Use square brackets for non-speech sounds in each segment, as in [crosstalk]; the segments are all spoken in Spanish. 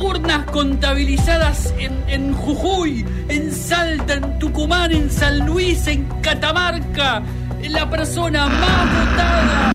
urnas contabilizadas en, en, Jujuy, en Salta, en Tucumán, en San Luis, en Catamarca, la persona más votada.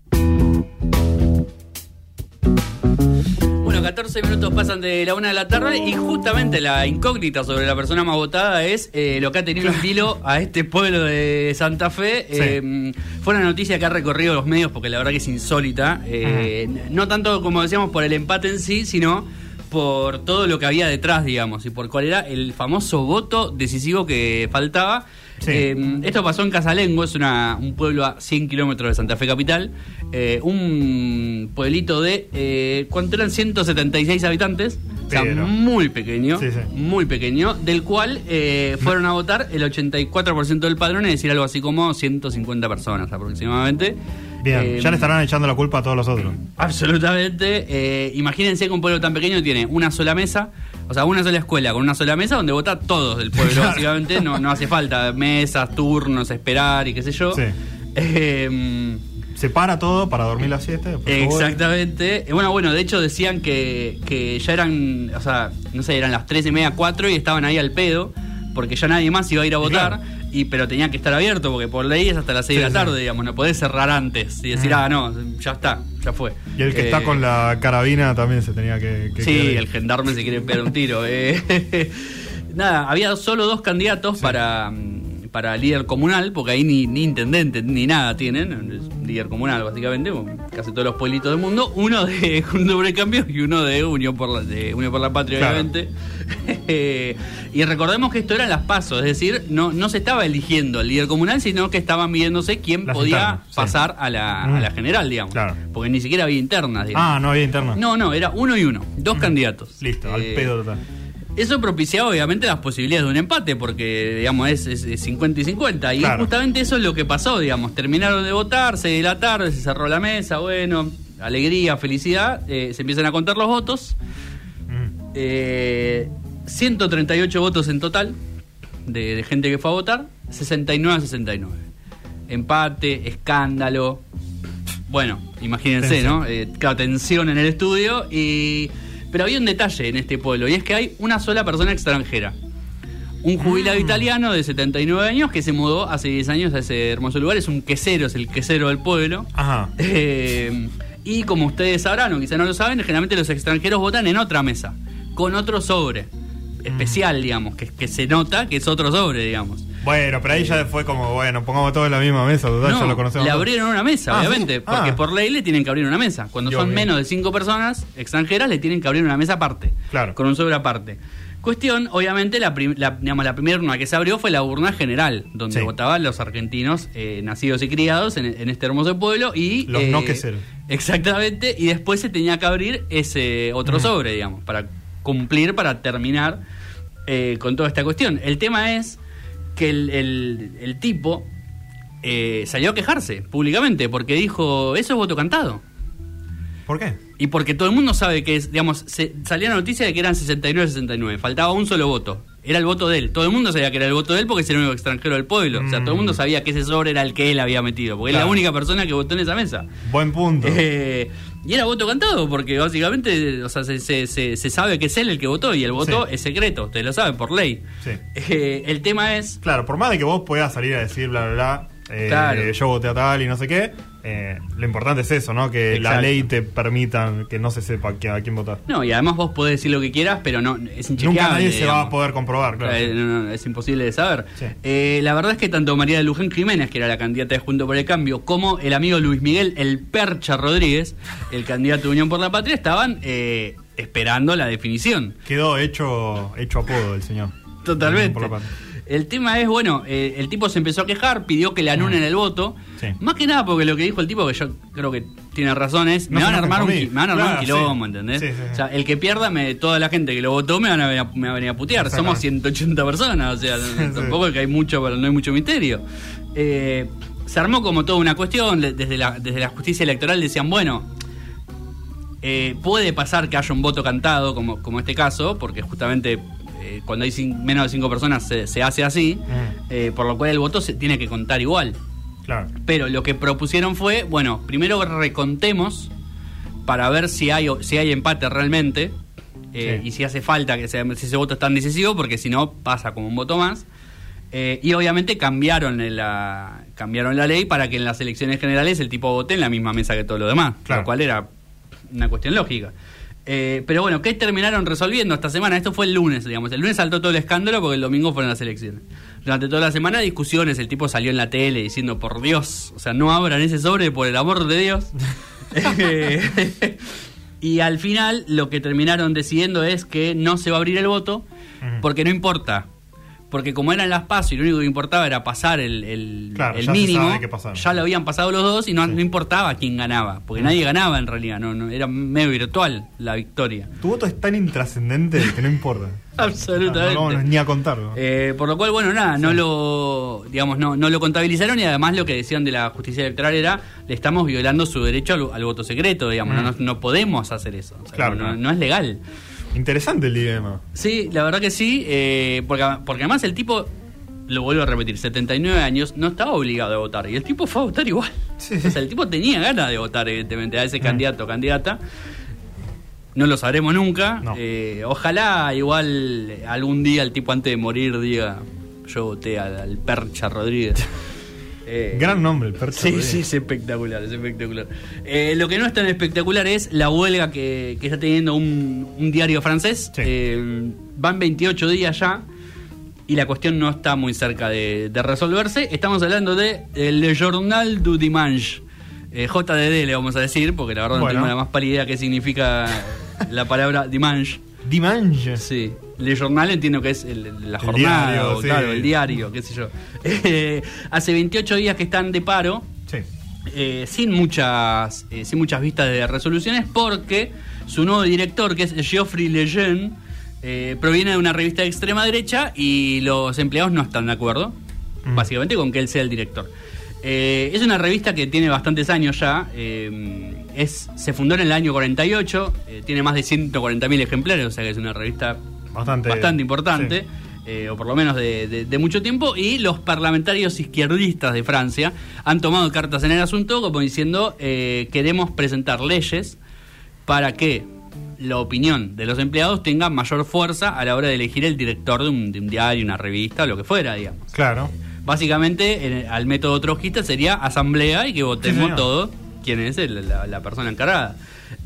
Bueno, 14 minutos pasan de la una de la tarde y justamente la incógnita sobre la persona más votada es eh, lo que ha tenido en vilo a este pueblo de Santa Fe. Eh, fue una noticia que ha recorrido los medios porque la verdad que es insólita. Eh, no tanto como decíamos por el empate en sí, sino por todo lo que había detrás, digamos, y por cuál era el famoso voto decisivo que faltaba. Eh, esto pasó en Casalengo, es una, un pueblo a 100 kilómetros de Santa Fe Capital, eh, un pueblito de, eh, ¿cuánto eran? 176 habitantes, o sea, muy pequeño, muy pequeño, del cual eh, fueron a votar el 84% del padrón, es decir, algo así como 150 personas aproximadamente. Bien, ya le estarán echando la culpa a todos los otros. Absolutamente. imagínense que un pueblo tan pequeño tiene una sola mesa, o sea, una sola escuela con una sola mesa donde vota todos del pueblo, [laughs] básicamente. No, no hace falta mesas, turnos, esperar y qué sé yo. Sí. Eh, se para todo para dormir la siesta. Exactamente. Bueno, bueno, de hecho decían que, que ya eran, o sea, no sé, eran las 3 y media, 4 y estaban ahí al pedo, porque ya nadie más iba a ir a votar y pero tenía que estar abierto porque por ley es hasta las 6 de la tarde, digamos, no podés cerrar antes y decir, ah, no, ya está, ya fue. Y el que está eh, con la carabina también se tenía que... sí, el gendarme se quiere pegar un tiro. Eh. [laughs] Nada, había solo dos candidatos para para líder comunal, porque ahí ni, ni intendente ni nada tienen, líder comunal básicamente, casi todos los pueblitos del mundo, uno de Junto por el Cambio y uno de Unión por la, de Unión por la Patria, obviamente. [laughs] y recordemos que esto eran las pasos, es decir, no, no se estaba eligiendo el líder comunal, sino que estaban viéndose quién podía pasar a, la, a, la, mm. general, digamos. Porque ni siquiera había internas. Ah, no había internas. No, no, era uno y uno, dos candidatos. Listo, al eh, pedo total. Eso propiciaba obviamente las posibilidades de un empate, porque digamos es, 50 y 50. Y justamente eso es lo que pasó, digamos. Terminaron de votar, se de la tarde, se cerró la mesa, bueno, alegría, felicidad. Eh, se empiezan a contar los votos. 138 mm. eh, votos en total de, gente que fue a votar, 69 a 69. Empate, escándalo. Bueno, imagínense, ¿no? Eh, tensión en el estudio y pero había un detalle en este pueblo, y es que hay una sola persona extranjera. Un jubilado ah. italiano de 79 años que se mudó hace 10 años a ese hermoso lugar. Es un quesero, es el quesero del pueblo. Ajá. Eh, y como ustedes sabrán, o quizá no lo saben, generalmente los extranjeros votan en otra mesa, con otro sobre especial, digamos, que, que se nota que es otro sobre, digamos. Bueno, pero ahí ya fue como, bueno, pongamos todo en la misma mesa, total, ya lo conocemos. Le abrieron una mesa, ah, obviamente, porque ah. por ley le tienen que abrir una mesa. Cuando son menos de cinco personas extranjeras, le tienen que abrir una mesa aparte. Claro. Con un sobre aparte. Cuestión, obviamente, la, digamos, la primera urna que se abrió fue la urna general, donde votaban los argentinos eh, nacidos y criados en, este hermoso pueblo y... Los no que [laughs] Exactamente, y después se tenía que abrir ese otro sobre, digamos, para cumplir, para terminar eh, con toda esta cuestión. El tema es que el, tipo eh, salió a quejarse públicamente porque dijo, eso es voto cantado. ¿Por qué? Y porque todo el mundo sabe que es, digamos, se, salía la noticia de que eran 69-69, faltaba un solo voto. Era el voto de él. Todo el mundo sabía que era el voto de él porque es el único extranjero del pueblo. O sea, todo el mundo mm. sabía que ese sobre era el que él había metido, porque es la única persona que votó en esa mesa. Buen punto. Eh, y era voto cantado, porque básicamente, o sea, se, se, se, sabe que es él el que votó y el voto es secreto, ustedes lo saben, por ley. Sí. Eh, el tema es... Claro, por más de que vos puedas salir a decir, bla, bla, bla, eh, yo voté a tal y no sé qué, eh, lo importante es eso, ¿no? Que la ley te permita que no se sepa a quién votar. No, y además vos podés decir lo que quieras, pero no es inchequeable. Nunca nadie se va a poder comprobar, claro. es imposible de saber. la verdad es que tanto María de Luján Jiménez, que era la candidata de Junto por el Cambio, como el amigo Luis Miguel, el Percha Rodríguez, el candidato de Unión por la Patria, estaban esperando la definición. Quedó hecho, hecho apodo el señor. Totalmente. El tema es, bueno, eh, el tipo se empezó a quejar, pidió que le anulen el voto. Más que nada porque lo que dijo el tipo, que yo creo que tiene razón, es, me, van a armar un, me van a armar un quilombo, ¿entendés? o sea, el que pierda, me, toda la gente que lo votó me van a, me va a venir a putear. Somos 180 personas, o sea, [laughs] tampoco es que hay mucho, no hay mucho misterio. Eh, se armó como toda una cuestión, desde la, desde la justicia electoral decían, bueno, eh, puede pasar que haya un voto cantado, como, como este caso, porque justamente eh, cuando hay menos de cinco personas se, hace así, eh, por lo cual el voto se tiene que contar igual. Claro. Pero lo que propusieron fue, bueno, primero recontemos para ver si hay, si hay empate realmente eh, y si hace falta que si ese voto es tan decisivo, porque si no pasa como un voto más. y obviamente cambiaron la, cambiaron la ley para que en las elecciones generales el tipo vote en la misma mesa que todo lo demás, lo cual era una cuestión lógica. Eh, pero bueno, ¿qué terminaron resolviendo esta semana? Esto fue el lunes, digamos. El lunes saltó todo el escándalo porque el domingo fueron las elecciones. Durante toda la semana discusiones, el tipo salió en la tele diciendo, por Dios, o sea, no abran ese sobre por el amor de Dios. [laughs] [laughs] y al final lo que terminaron decidiendo es que no se va a abrir el voto porque no importa porque como eran las pasos y lo único que importaba era pasar el, el, mínimo, ya lo habían pasado los dos y no, no importaba quién ganaba, porque nadie ganaba en realidad, no, no era medio virtual la victoria. Tu voto es tan intrascendente que no importa. [laughs] Absolutamente. No, ni a contarlo. Eh, por lo cual, bueno, nada, no lo digamos no, no lo contabilizaron y además lo que decían de la justicia electoral era le estamos violando su derecho al, voto secreto, digamos, no, no, podemos hacer eso. claro, no, es legal. Interesante el dilema. Sí, la verdad que sí, eh, porque, porque además el tipo, lo vuelvo a repetir, 79 años, no estaba obligado a votar. Y el tipo fue a votar igual. O sea, el tipo tenía ganas de votar, evidentemente, a ese mm. candidato o candidata. No lo sabremos nunca. Eh, ojalá igual algún día el tipo antes de morir diga, yo voté al Percha Rodríguez. [laughs] Eh, Gran nombre, el. Sí, sí, es espectacular, es espectacular. Eh, lo que no es tan espectacular es la huelga que, está teniendo un, diario francés. Eh, van 28 días ya y la cuestión no está muy cerca de, resolverse. Estamos hablando de Le Journal du Dimanche. JDD le vamos a decir, porque la verdad no tengo la más pálida idea qué significa la palabra Dimanche. Dimanche. Sí. Le Journal entiendo que es la jornada, el claro, el diario, qué sé yo. Eh, hace 28 días que están de paro, eh, sin, muchas, eh, sin muchas vistas de resoluciones, porque su nuevo director, que es Geoffrey Lejeune, proviene de una revista de extrema derecha y los empleados no están de acuerdo, mm. básicamente, con que él sea el director. es una revista que tiene bastantes años ya. es, se fundó en el año 48, tiene más de 140.000 ejemplares, o sea que es una revista bastante, importante. Eh, o por lo menos de, mucho tiempo, y los parlamentarios izquierdistas de Francia han tomado cartas en el asunto como diciendo eh, queremos presentar leyes para que la opinión de los empleados tenga mayor fuerza a la hora de elegir el director de un, diario, una revista, lo que fuera, digamos. Claro. Básicamente, al método trotskista sería asamblea y que votemos todos quién es la, persona encargada.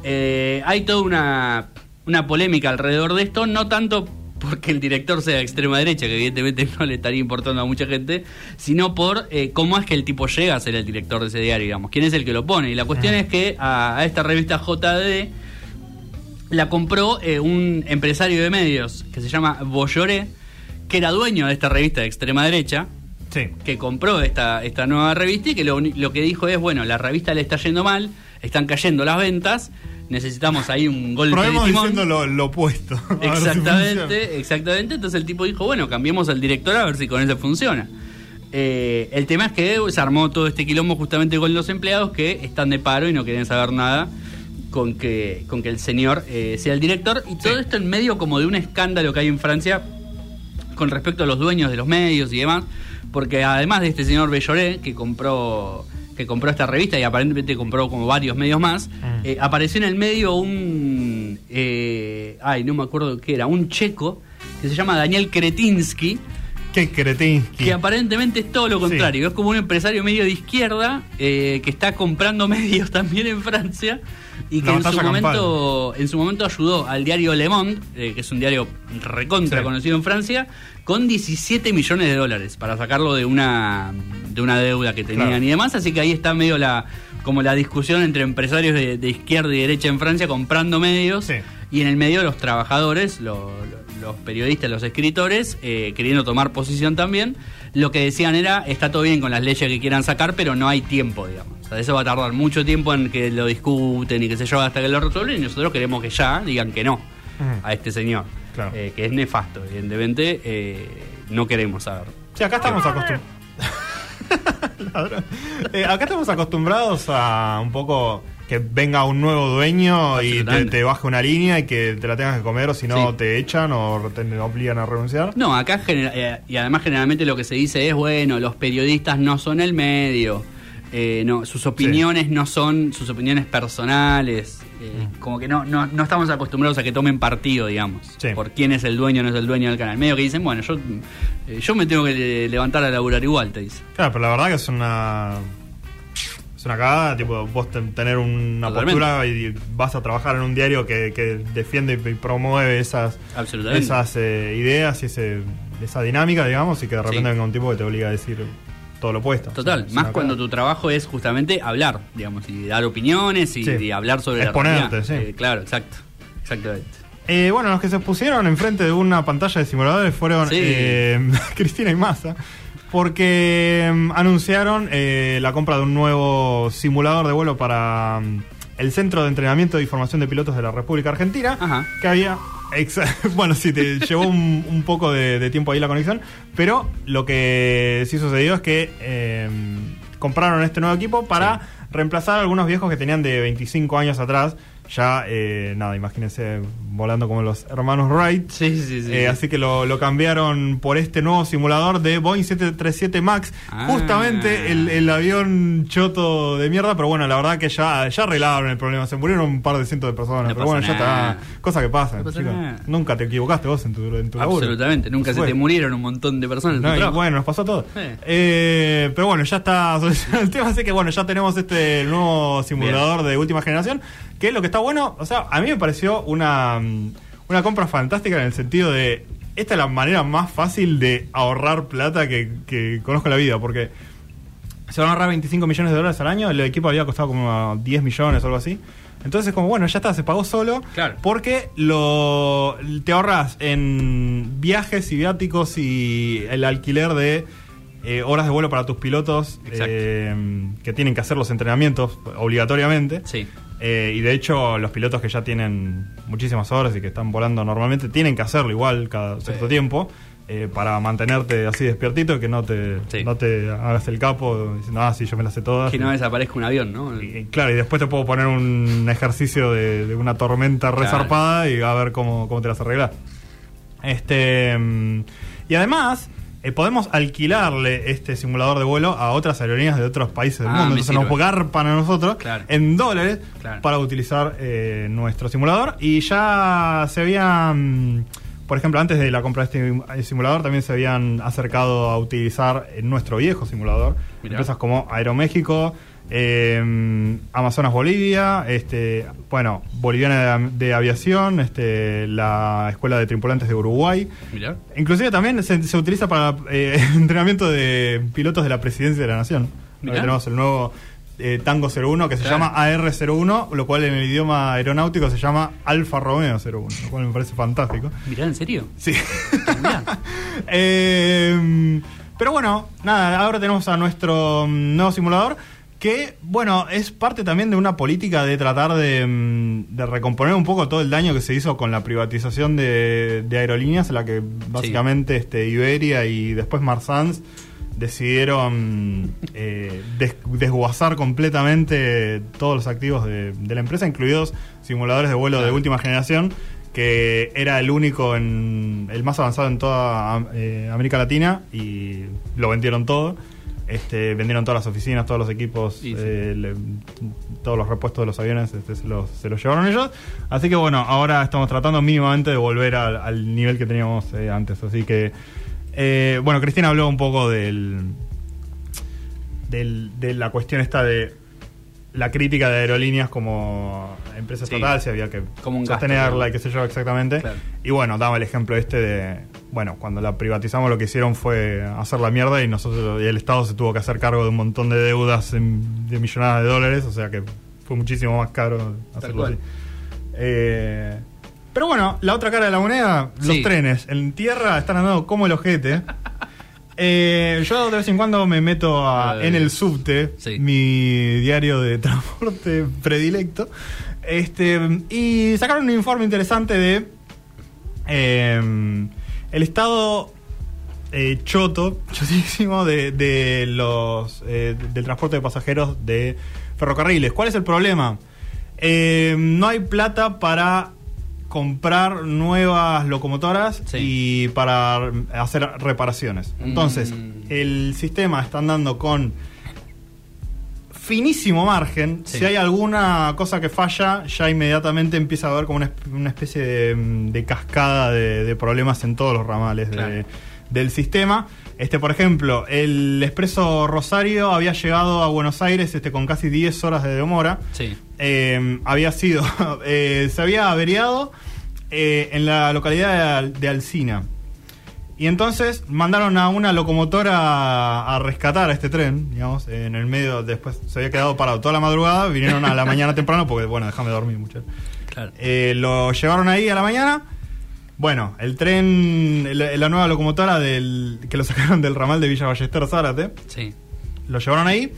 Eh, hay toda una una polémica alrededor de esto, no tanto porque el director sea de extrema derecha, que evidentemente no le estaría importando a mucha gente, sino por eh, cómo es que el tipo llega a ser el director de ese diario, digamos, quién es el que lo pone. Y la cuestión ah. es que a, esta revista JD la compró eh, un empresario de medios que se llama Bolloré, que era dueño de esta revista de extrema derecha, que compró esta, esta nueva revista y que lo, lo que dijo es, bueno, la revista le está yendo mal, están cayendo las ventas, necesitamos ahí un golpe de timón. diciendo lo, opuesto. [laughs] Exactamente, exactamente. Entonces el tipo dijo, bueno, cambiemos al director a ver si con eso funciona. Eh, el tema es que se armó todo este quilombo justamente con los empleados que están de paro y no quieren saber nada con que, con que el señor eh, sea el director. Y todo esto en medio como de un escándalo que hay en Francia con respecto a los dueños de los medios y demás. Porque además de este señor Belloré, que compró que compró esta revista y aparentemente compró como varios medios más, mm. eh, apareció en el medio un... Eh, ay, no me acuerdo qué era, un checo que se llama Daniel Kretinsky. ¿Qué Kretinsky? Que aparentemente es todo lo contrario, es como un empresario medio de izquierda eh, que está comprando [laughs] medios también en Francia y que en su, momento, en su momento ayudó al diario Le Monde, que es un diario recontra conocido en Francia, con 17 millones de dólares para sacarlo de una de una deuda que tenían y demás, así que ahí está medio la como la discusión entre empresarios de, izquierda y derecha en Francia comprando medios y en el medio los trabajadores, los, los periodistas, los escritores, eh, queriendo tomar posición también, lo que decían era, está todo bien con las leyes que quieran sacar, pero no hay tiempo, digamos. O sea, eso va a tardar mucho tiempo en que lo discuten y que se yo, hasta que lo resuelven, y nosotros queremos que ya digan que no a este señor, eh, que es nefasto, evidentemente, eh, no queremos saber. Sí, acá estamos acostumbrados. [laughs] acá estamos acostumbrados a un poco que venga un nuevo dueño y te, baje una línea y que te la tengas que comer o si no te echan o te obligan a renunciar. No, acá eh, y además generalmente lo que se dice es, bueno, los periodistas no son el medio, eh, no, sus opiniones no son sus opiniones personales. Eh, mm. Como que no, no, no, estamos acostumbrados a que tomen partido, digamos, por quién es el dueño o no es el dueño del canal. Medio que dicen, bueno, yo, yo me tengo que levantar a laburar igual, te dice. Claro, pero la verdad que es una es una cagada, tipo, vos tener una postura y vas a trabajar en un diario que, defiende y promueve esas, esas eh, ideas y ese, esa dinámica, digamos, y que de repente venga un tipo que te obliga a decir todo lo opuesto. Total, más cuando tu trabajo es justamente hablar, digamos, y dar opiniones y, hablar sobre Exponerte, la sí. Eh, claro, exacto, exactamente. Eh, bueno, los que se pusieron enfrente de una pantalla de simuladores fueron [laughs] Cristina y Massa porque mm, anunciaron eh, la compra de un nuevo simulador de vuelo para mm, el Centro de Entrenamiento y Formación de Pilotos de la República Argentina, que había... [laughs] bueno, sí, te llevó un, poco de, tiempo ahí la conexión, pero lo que sí sucedió es que em, compraron este nuevo equipo para reemplazar a algunos viejos que tenían de 25 años atrás ya, eh, nada, imagínense volando como los hermanos Wright. Sí, sí, sí. Eh, así que lo, cambiaron por este nuevo simulador de Boeing 737 MAX. Ah. Justamente el, avión choto de mierda, pero bueno, la verdad que ya, ya arreglaron el problema. Se murieron un par de cientos de personas, pero bueno, ya está. Cosa que pasa. nunca te equivocaste vos en tu, en tu Absolutamente, nunca se te murieron un montón de personas. En bueno, nos pasó todo. Eh, pero bueno, ya está [laughs] el tema. Así que bueno, ya tenemos este nuevo simulador de última generación. Que es lo que está bueno, o sea, a mí me pareció una, mm, una compra fantástica en el sentido de, esta es la manera más fácil de ahorrar plata que, conozco en la vida, porque se van a ahorrar 25 millones de dólares al año, el equipo había costado como 10 millones o algo así. Entonces, como bueno, ya está, se pagó solo. Claro. Porque lo te ahorras en viajes y viáticos y el alquiler de eh, horas de vuelo para tus pilotos eh, que tienen que hacer los entrenamientos obligatoriamente. Sí. Eh, y de hecho, los pilotos que ya tienen muchísimas horas y que están volando normalmente tienen que hacerlo igual cada cierto tiempo. Eh, para mantenerte así despiertito y que no te, no te hagas el capo diciendo, ah, sí, yo me las sé todas. Que no desaparezca un avión, ¿no? Y, claro, y después te puedo poner un ejercicio de, una tormenta resarpada y a ver cómo, cómo te las arreglas. Este, mm, y además, eh, podemos alquilarle este simulador de vuelo a otras aerolíneas de otros países del ah, mundo. Entonces nos garpan a nosotros en dólares para utilizar eh, nuestro simulador. Y ya se habían, por ejemplo, antes de la compra de este simulador, también se habían acercado a utilizar nuestro viejo simulador. Empresas como Aeroméxico, eh, Amazonas Bolivia, este, bueno, Boliviana de, Aviación, este, la Escuela de Tripulantes de Uruguay. Inclusive también se, utiliza para eh, [laughs] entrenamiento de pilotos de la Presidencia de la Nación. Tenemos el nuevo eh, Tango 01 que se llama AR01, lo cual en el idioma aeronáutico se llama Alfa Romeo 01, lo cual me parece fantástico. Mirá, ¿en serio? Sí. [laughs] eh, pero bueno, nada, ahora tenemos a nuestro mm, nuevo simulador que, bueno, es parte también de una política de tratar mm, de, recomponer un poco todo el daño que se hizo con la privatización de, aerolíneas, en la que básicamente este, Iberia y después Marsans decidieron eh, desguazar completamente todos los activos de, la empresa, incluidos simuladores de vuelo de última generación, que era el único, en, el más avanzado en toda eh, América Latina, y lo vendieron todo. Este, vendieron todas las oficinas, todos los equipos, eh, todos los repuestos de los aviones este, se, los, llevaron ellos. Así que bueno, ahora estamos tratando mínimamente de volver al, nivel que teníamos eh, antes. Así que, eh, bueno, Cristina habló un poco del, del, de la cuestión esta de la crítica de aerolíneas como empresa estatal, si había que como sostenerla y qué sé yo exactamente. Y bueno, daba el ejemplo este de, bueno, cuando la privatizamos lo que hicieron fue hacer la mierda y nosotros y el Estado se tuvo que hacer cargo de un montón de deudas de millonadas de dólares, o sea que fue muchísimo más caro hacerlo así. Eh, Pero bueno, la otra cara de la moneda, los trenes. En tierra están andando como el ojete. Eh, yo de vez en cuando me meto a- en el subte, Sí. mi diario de transporte predilecto. Este, y sacaron un informe interesante de eh, el estado eh, choto, [laughs] chotísimo de, de los eh, del transporte de pasajeros de ferrocarriles. ¿Cuál es el problema? Eh, no hay plata para comprar nuevas locomotoras Sí. y para hacer reparaciones. Entonces, Mm. el sistema está andando con finísimo margen. Sí. Si hay alguna cosa que falla, ya inmediatamente empieza a haber como una, esp- una especie de, mm, de cascada de, de problemas en todos los ramales de- del sistema. Este, por ejemplo, el expreso Rosario había llegado a Buenos Aires este, con casi 10 horas de demora. Sí. Eh, había sido, [laughs] eh, se había averiado eh, en la localidad de, Al- de Alcina. Y entonces mandaron a una locomotora a, rescatar a este tren, digamos, en el medio, después se había quedado parado toda la madrugada, vinieron a la [laughs] mañana temprano porque, bueno, déjame dormir, muchacho. Claro. Eh, lo llevaron ahí a la mañana. Bueno, el tren, la, la nueva locomotora del, que lo sacaron del ramal de Villa Ballester Zárate, Sí. lo llevaron ahí.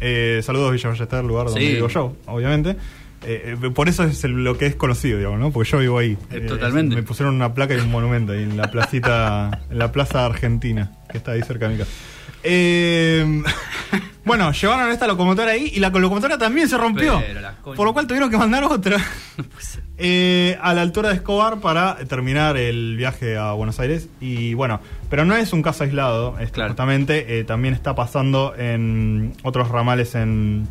Eh, saludos Villa Ballester, lugar donde Sí. vivo yo, obviamente. Eh, eh, por eso es el- lo que es conocido, digamos, ¿no? Porque yo vivo ahí. Eh, totalmente. me pusieron una placa y un monumento ahí en la placita, [laughs] en la plaza argentina, que está ahí cerca de mi casa. Eh, [laughs] bueno, llevaron esta locomotora ahí y la locomotora también se rompió. Por lo cual tuvieron que mandar otra. [laughs] Eh, a la altura de Escobar para terminar el viaje a Buenos Aires. Y bueno, pero no es un caso aislado, Claro. justamente eh, también está pasando en otros ramales en,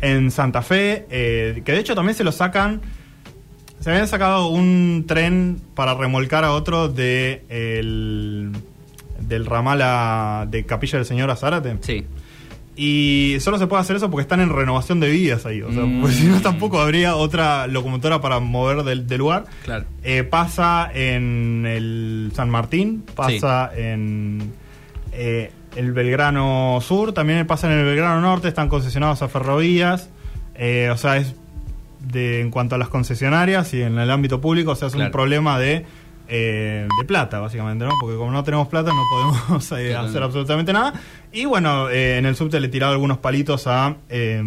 en Santa Fe, eh, que de hecho también se lo sacan. Se habían sacado un tren para remolcar a otro de el, del ramal a- de Capilla del Señor a Zárate. Sí. Y solo se puede hacer eso porque están en renovación de vías ahí. O sea, Mm. porque [laughs] si no, tampoco habría otra locomotora para mover del, del lugar. Claro. Eh, pasa en el San Martín, pasa en eh, el Belgrano Sur, también pasa en el Belgrano Norte, están concesionados a ferrovías. Eh, o sea, es de, en cuanto a las concesionarias y en el ámbito público, o sea, es un problema de, eh, de plata, básicamente, ¿no? Porque como no tenemos plata, no podemos [laughs] eh, hacer absolutamente nada. Y bueno, en el subte le tiraba algunos palitos a. eh,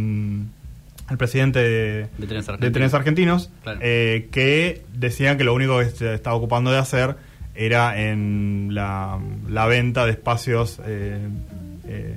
al presidente de, De trenes de argentinos. trenes argentinos, Claro. que decían que lo único que se estaba ocupando de hacer era en la, la venta de espacios eh, eh,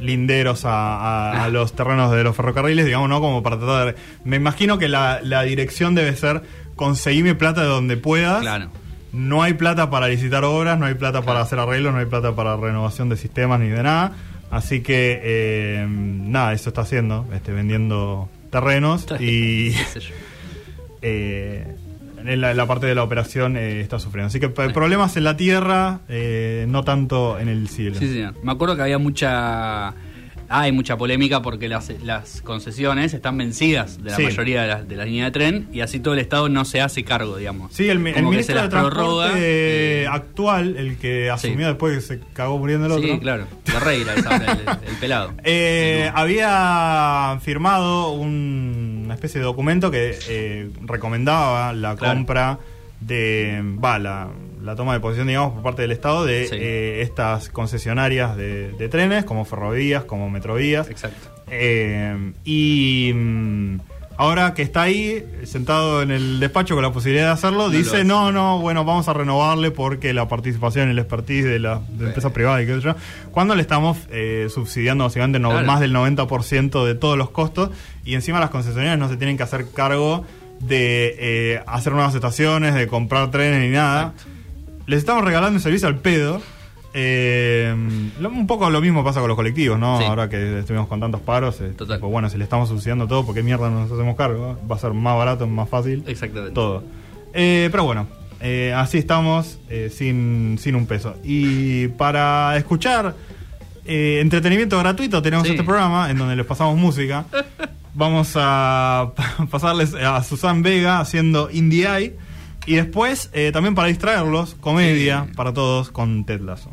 linderos a, a- a [laughs] los terrenos de los ferrocarriles, digamos, ¿no? Como para tratar de... Me imagino que la, la dirección debe ser conseguirme plata de donde puedas. Claro. No hay plata para licitar obras, no hay plata para hacer arreglos, no hay plata para renovación de sistemas ni de nada. Así que, eh, nada, eso está haciendo, este, vendiendo terrenos y [laughs] eh, en la, parte de la operación eh, está sufriendo. Así que p- problemas en la tierra, eh, no tanto en el cielo. Sí, señor. Me acuerdo que había mucha. Hay mucha polémica porque las, las concesiones están vencidas de la Sí. mayoría de la, de la línea de tren y así todo el Estado no se hace cargo, digamos. Sí, el, ministro de Transporte eh, actual, el que asumió Sí. después que se cagó muriendo el otro. Sí, claro. La el, el pelado. [laughs] Eh, no. había firmado un- una especie de documento que eh, recomendaba la Claro. compra de, va, la, la toma de posición, digamos, por parte del Estado de Sí. eh, estas concesionarias de, de trenes, como ferrovías, como metrovías. Exacto. Eh, y mm, ahora que está ahí, sentado en el despacho con la posibilidad de hacerlo, No dice, no, no, bueno, vamos a renovarle porque la participación y el expertise de la de empresa privada y qué sé yo, cuando le estamos eh, subsidiando básicamente no- Claro. más del 90% de todos los costos y encima las concesionarias no se tienen que hacer cargo de eh, hacer nuevas estaciones, de comprar trenes ni nada. Exacto. Les estamos regalando un servicio al pedo. Eh, un poco lo mismo pasa con los colectivos, ¿no? Sí. Ahora que estuvimos con tantos paros, eh, Total. tipo, bueno, si le estamos subsidiando todo, ¿por qué mierda no nos hacemos cargo? Va a ser más barato, más fácil, Exactamente. todo. Eh, pero bueno, eh, así estamos, sin, sin un peso. Y para escuchar entretenimiento gratuito, tenemos Sí. este programa en donde les pasamos música. [laughs] Vamos a [laughs] pasarles a Susan Vega haciendo Indie Eye. Y después, eh, también para distraerlos, comedia para todos con Ted Lasso.